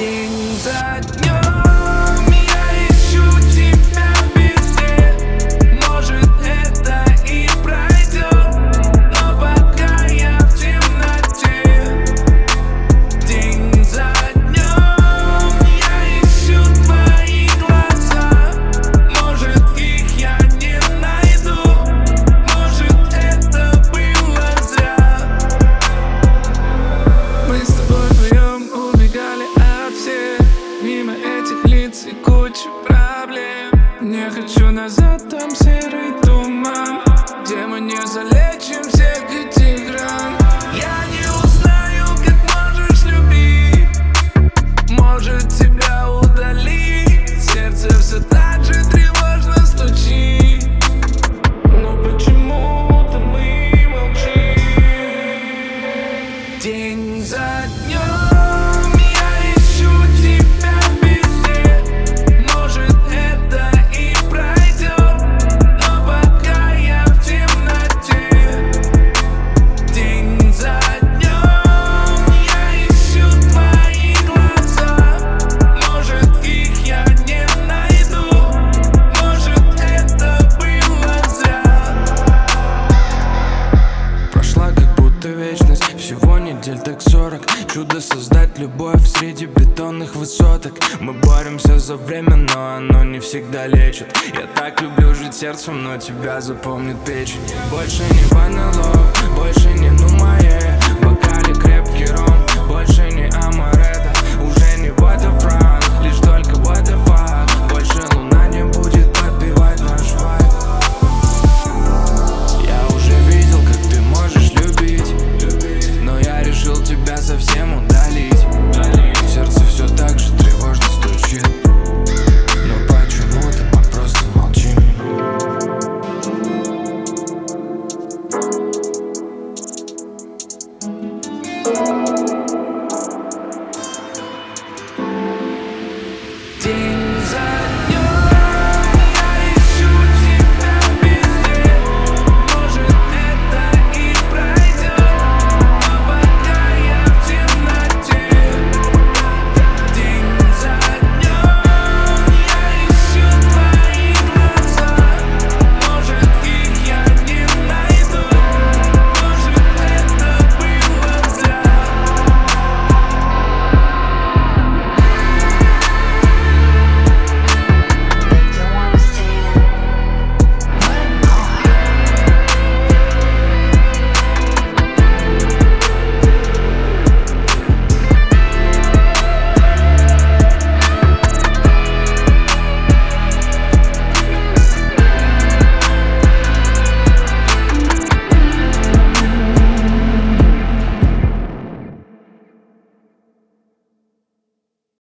things that you Не хочу назад, там серый туман Где мы не залечимся. Всего недель так сорок. Чудо создать любовь среди бетонных высоток. Мы боремся за время, но оно не всегда лечит. Я так люблю жить сердцем, но тебя запомнит печень. Больше не ванилок